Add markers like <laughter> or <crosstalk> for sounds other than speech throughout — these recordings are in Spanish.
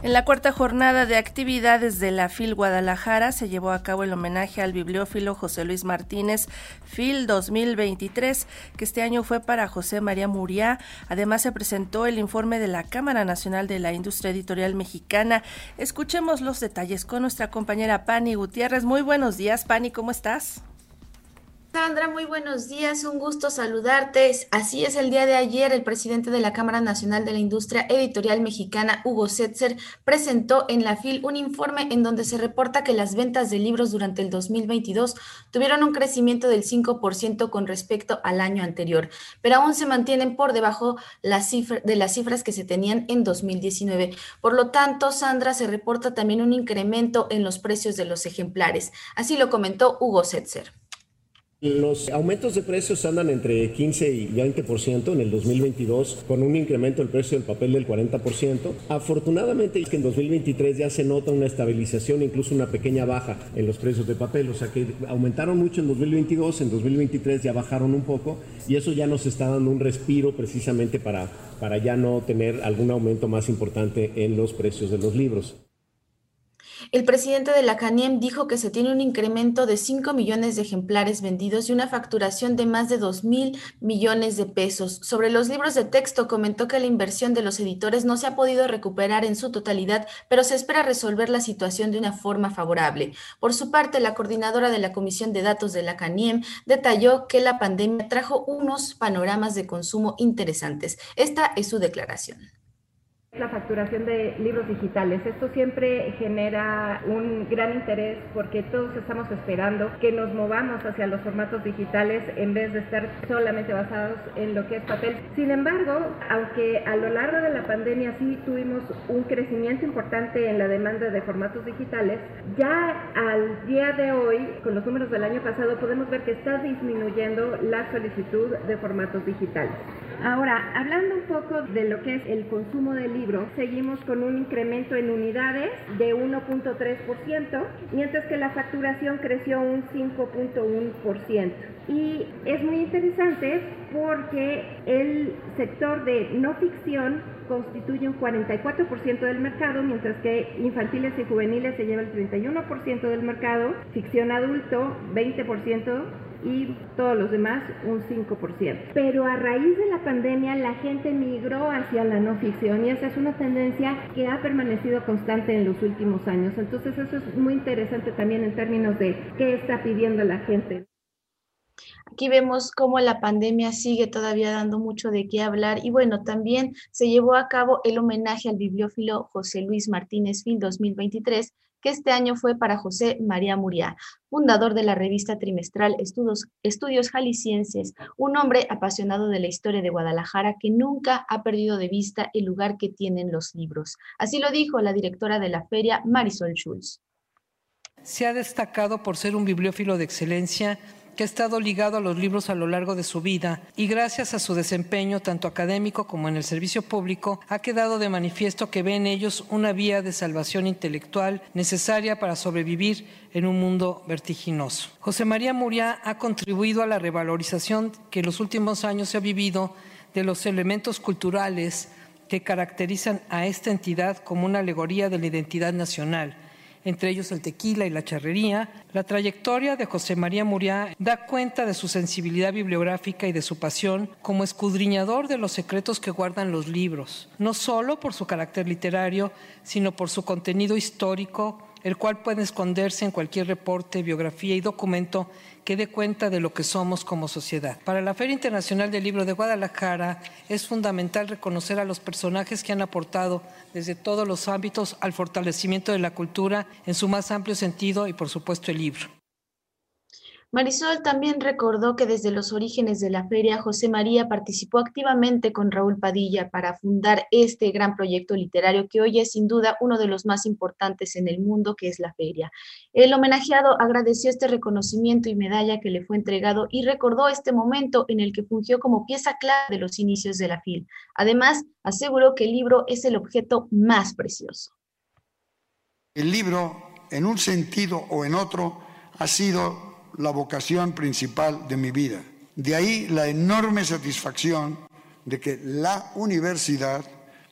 En la cuarta jornada de actividades de la FIL Guadalajara se llevó a cabo el homenaje al bibliófilo José Luis Martínez FIL 2023, que este año fue para José María Muriá. Además se presentó el informe de la Cámara Nacional de la Industria Editorial Mexicana. Escuchemos los detalles con nuestra compañera Pani Gutiérrez. Muy buenos días, Pani, ¿cómo estás? Sandra, muy buenos días, un gusto saludarte. Así es, el día de ayer el presidente de la Cámara Nacional de la Industria Editorial Mexicana, Hugo Setzer, presentó en la FIL un informe en donde se reporta que las ventas de libros durante el 2022 tuvieron un crecimiento del 5% con respecto al año anterior, pero aún se mantienen por debajo de las cifras que se tenían en 2019. Por lo tanto, Sandra, se reporta también un incremento en los precios de los ejemplares. Así lo comentó Hugo Setzer. Los aumentos de precios andan entre 15 y 20% en el 2022, con un incremento del precio del papel del 40%. Afortunadamente, es que en 2023 ya se nota una estabilización, incluso una pequeña baja en los precios de papel, o sea que aumentaron mucho en 2022, en 2023 ya bajaron un poco y eso ya nos está dando un respiro precisamente para, para ya no tener algún aumento más importante en los precios de los libros. El presidente de la CANIEM dijo que se tiene un incremento de 5 millones de ejemplares vendidos y una facturación de más de 2 mil millones de pesos. Sobre los libros de texto, comentó que la inversión de los editores no se ha podido recuperar en su totalidad, pero se espera resolver la situación de una forma favorable. Por su parte, la coordinadora de la Comisión de Datos de la CANIEM detalló que la pandemia trajo unos panoramas de consumo interesantes. Esta es su declaración la facturación de libros digitales. Esto siempre genera un gran interés porque todos estamos esperando que nos movamos hacia los formatos digitales en vez de estar solamente basados en lo que es papel. Sin embargo, aunque a lo largo de la pandemia sí tuvimos un crecimiento importante en la demanda de formatos digitales, ya al día de hoy, con los números del año pasado, podemos ver que está disminuyendo la solicitud de formatos digitales. Ahora, hablando un poco de lo que es el consumo de libros, seguimos con un incremento en unidades de 1.3%, mientras que la facturación creció un 5.1%. Y es muy interesante porque el sector de no ficción constituye un 44% del mercado, mientras que infantiles y juveniles se lleva el 31% del mercado, ficción adulto 20%, y todos los demás un 5%. Pero a raíz de la pandemia la gente migró hacia la no ficción y esa es una tendencia que ha permanecido constante en los últimos años. Entonces eso es muy interesante también en términos de qué está pidiendo la gente. Aquí vemos cómo la pandemia sigue todavía dando mucho de qué hablar y bueno, también se llevó a cabo el homenaje al bibliófilo José Luis Martínez Fin 2023 que este año fue para José María Muriá, fundador de la revista trimestral Estudios, Estudios Jaliscienses, un hombre apasionado de la historia de Guadalajara que nunca ha perdido de vista el lugar que tienen los libros. Así lo dijo la directora de la feria, Marisol Schulz. Se ha destacado por ser un bibliófilo de excelencia que ha estado ligado a los libros a lo largo de su vida y gracias a su desempeño tanto académico como en el servicio público ha quedado de manifiesto que ve en ellos una vía de salvación intelectual necesaria para sobrevivir en un mundo vertiginoso. José María Muriá ha contribuido a la revalorización que en los últimos años se ha vivido de los elementos culturales que caracterizan a esta entidad como una alegoría de la identidad nacional entre ellos el tequila y la charrería. La trayectoria de José María Muriá da cuenta de su sensibilidad bibliográfica y de su pasión como escudriñador de los secretos que guardan los libros, no solo por su carácter literario, sino por su contenido histórico, el cual puede esconderse en cualquier reporte, biografía y documento que dé cuenta de lo que somos como sociedad. Para la Feria Internacional del Libro de Guadalajara es fundamental reconocer a los personajes que han aportado desde todos los ámbitos al fortalecimiento de la cultura en su más amplio sentido y por supuesto el libro. Marisol también recordó que desde los orígenes de la feria, José María participó activamente con Raúl Padilla para fundar este gran proyecto literario que hoy es sin duda uno de los más importantes en el mundo, que es la feria. El homenajeado agradeció este reconocimiento y medalla que le fue entregado y recordó este momento en el que fungió como pieza clave de los inicios de la FIL. Además, aseguró que el libro es el objeto más precioso. El libro, en un sentido o en otro, ha sido la vocación principal de mi vida. De ahí la enorme satisfacción de que la universidad,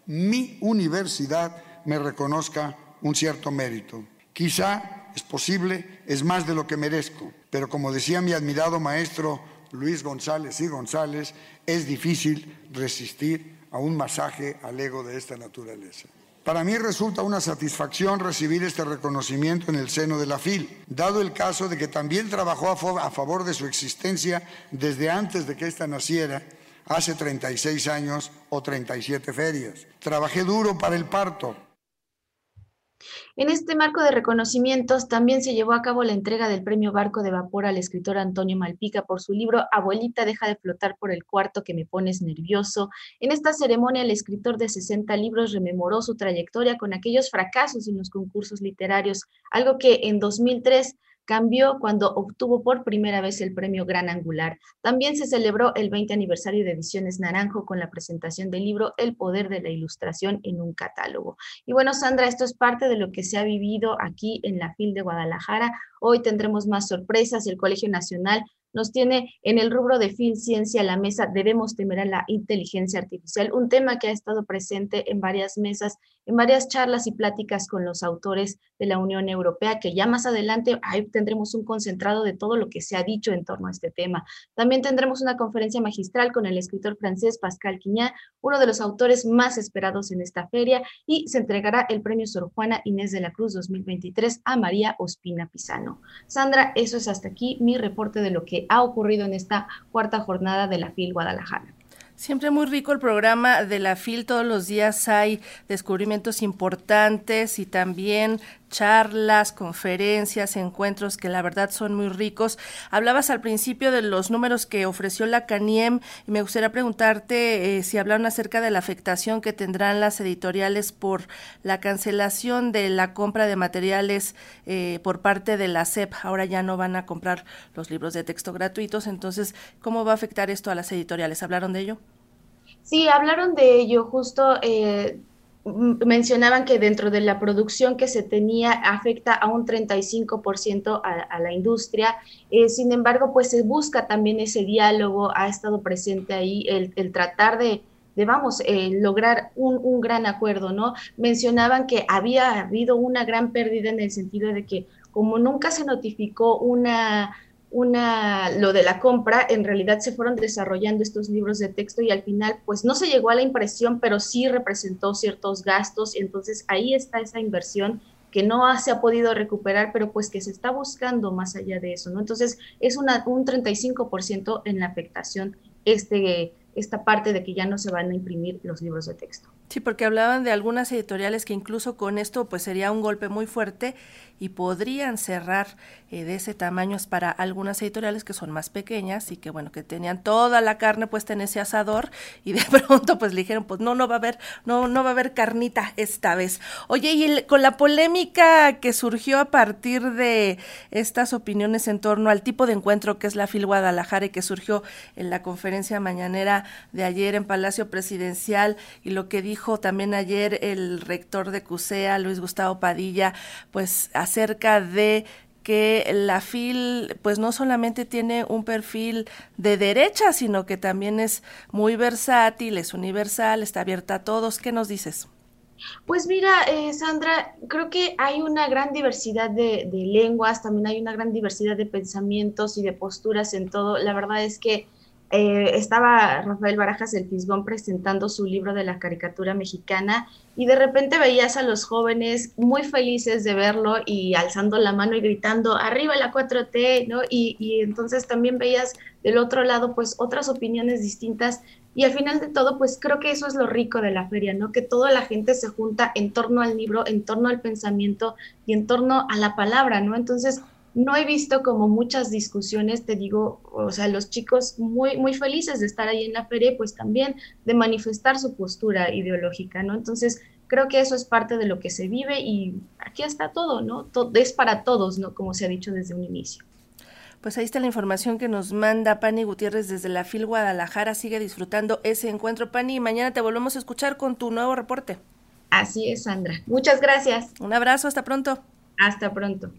mi universidad, me reconozca un cierto mérito. Quizá es posible, es más de lo que merezco, pero como decía mi admirado maestro Luis González y González, es difícil resistir a un masaje al ego de esta naturaleza. Para mí resulta una satisfacción recibir este reconocimiento en el seno de la FIL, dado el caso de que también trabajó a favor de su existencia desde antes de que ésta naciera, hace 36 años o 37 ferias. Trabajé duro para el parto, en este marco de reconocimientos también se llevó a cabo la entrega del premio Barco de Vapor al escritor Antonio Malpica por su libro Abuelita deja de flotar por el cuarto que me pones nervioso. En esta ceremonia el escritor de 60 libros rememoró su trayectoria con aquellos fracasos en los concursos literarios, algo que en 2003 cambió cuando obtuvo por primera vez el premio Gran Angular. También se celebró el 20 aniversario de Ediciones Naranjo con la presentación del libro El Poder de la Ilustración en un catálogo. Y bueno, Sandra, esto es parte de lo que se ha vivido aquí en la FIL de Guadalajara. Hoy tendremos más sorpresas. El Colegio Nacional nos tiene en el rubro de fin ciencia la mesa debemos temer a la inteligencia artificial, un tema que ha estado presente en varias mesas, en varias charlas y pláticas con los autores de la Unión Europea, que ya más adelante ahí tendremos un concentrado de todo lo que se ha dicho en torno a este tema. También tendremos una conferencia magistral con el escritor francés Pascal Quiñá, uno de los autores más esperados en esta feria, y se entregará el premio Sor Juana Inés de la Cruz 2023 a María Ospina Pisano. Sandra, eso es hasta aquí mi reporte de lo que ha ocurrido en esta cuarta jornada de la FIL Guadalajara. Siempre muy rico el programa de la FIL, todos los días hay descubrimientos importantes y también charlas, conferencias, encuentros que la verdad son muy ricos. Hablabas al principio de los números que ofreció la CANIEM y me gustaría preguntarte eh, si hablaron acerca de la afectación que tendrán las editoriales por la cancelación de la compra de materiales eh, por parte de la SEP. Ahora ya no van a comprar los libros de texto gratuitos, entonces, ¿cómo va a afectar esto a las editoriales? ¿Hablaron de ello? Sí, hablaron de ello justo. Eh, mencionaban que dentro de la producción que se tenía afecta a un 35% a, a, la industria. Eh, sin embargo, pues se busca también ese diálogo, ha estado presente ahí el, el tratar de, de vamos, eh, lograr un, un, gran acuerdo, ¿no? Mencionaban que había habido una gran pérdida en el sentido de que como nunca se notificó una una, lo de la compra, en realidad se fueron desarrollando estos libros de texto y al final pues no se llegó a la impresión, pero sí representó ciertos gastos, entonces ahí está esa inversión que no se ha podido recuperar, pero pues que se está buscando más allá de eso, ¿no? Entonces es una, un 35% en la afectación este, esta parte de que ya no se van a imprimir los libros de texto. Sí, porque hablaban de algunas editoriales que incluso con esto pues sería un golpe muy fuerte y podrían cerrar eh, de ese tamaño es para algunas editoriales que son más pequeñas y que bueno que tenían toda la carne puesta en ese asador y de <laughs> pronto pues le dijeron pues no no va a haber no no va a haber carnita esta vez oye y con la polémica que surgió a partir de estas opiniones en torno al tipo de encuentro que es la FIL Guadalajara y que surgió en la conferencia mañanera de ayer en Palacio Presidencial y lo que dijo también ayer el rector de CUSEA Luis Gustavo Padilla pues acerca de que la FIL pues no solamente tiene un perfil de derecha, sino que también es muy versátil, es universal, está abierta a todos. ¿Qué nos dices? Pues mira, eh, Sandra, creo que hay una gran diversidad de, de, lenguas, también hay una gran diversidad de pensamientos y de posturas en todo. La verdad es que eh, estaba Rafael Barajas el Fisgón presentando su libro de la caricatura mexicana y de repente veías a los jóvenes muy felices de verlo y alzando la mano y gritando arriba la 4T, ¿no? Y, y entonces también veías del otro lado pues otras opiniones distintas y al final de todo pues creo que eso es lo rico de la feria, ¿no? Que toda la gente se junta en torno al libro, en torno al pensamiento y en torno a la palabra, ¿no? Entonces no he visto como muchas discusiones, te digo, o sea, los chicos muy, muy felices de estar ahí en la feria pues también de manifestar su postura ideológica, ¿no? Entonces, creo que eso es parte de lo que se vive y aquí está todo, ¿no? Todo, es para todos, ¿no? Como se ha dicho desde un inicio. Pues ahí está la información que nos manda Pani Gutiérrez desde la FIL Guadalajara. Sigue disfrutando ese encuentro, Pani, y mañana te volvemos a escuchar con tu nuevo reporte. Así es, Sandra. Muchas gracias. Un abrazo, hasta pronto. Hasta pronto.